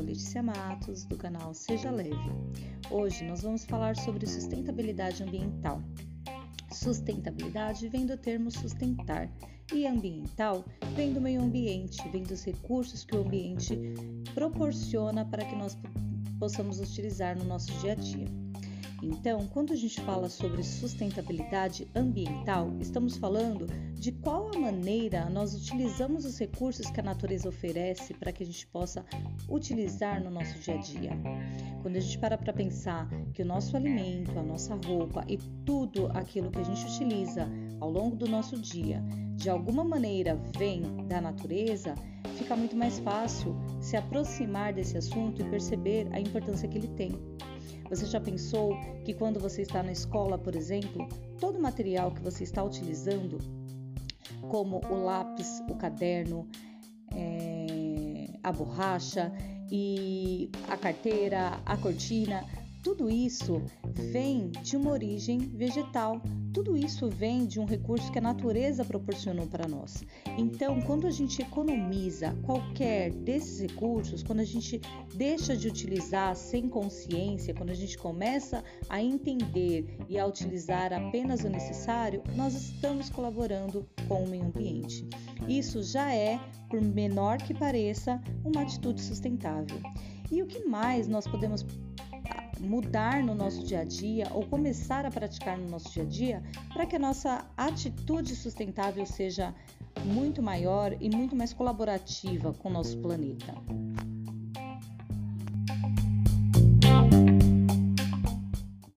Letícia Matos, do canal Seja Leve. Hoje nós vamos falar sobre sustentabilidade ambiental. Sustentabilidade vem do termo sustentar e ambiental vem do meio ambiente, vem dos recursos que o ambiente proporciona para que nós possamos utilizar no nosso dia a dia. Então, quando a gente fala sobre sustentabilidade ambiental, estamos falando de qual a maneira nós utilizamos os recursos que a natureza oferece para que a gente possa utilizar no nosso dia a dia. Quando a gente para para pensar que o nosso alimento, a nossa roupa e tudo aquilo que a gente utiliza ao longo do nosso dia, de alguma maneira vem da natureza, fica muito mais fácil se aproximar desse assunto e perceber a importância que ele tem. Você já pensou que quando você está na escola, por exemplo, todo o material que você está utilizando, como o lápis, o caderno, é, a borracha e a carteira, a cortina, tudo isso vem de uma origem vegetal, tudo isso vem de um recurso que a natureza proporcionou para nós. Então, quando a gente economiza qualquer desses recursos, quando a gente deixa de utilizar sem consciência, quando a gente começa a entender e a utilizar apenas o necessário, nós estamos colaborando com o meio ambiente. Isso já é, por menor que pareça, uma atitude sustentável. E o que mais nós podemos mudar no nosso dia a dia ou começar a praticar no nosso dia a dia para que a nossa atitude sustentável seja muito maior e muito mais colaborativa com o nosso planeta.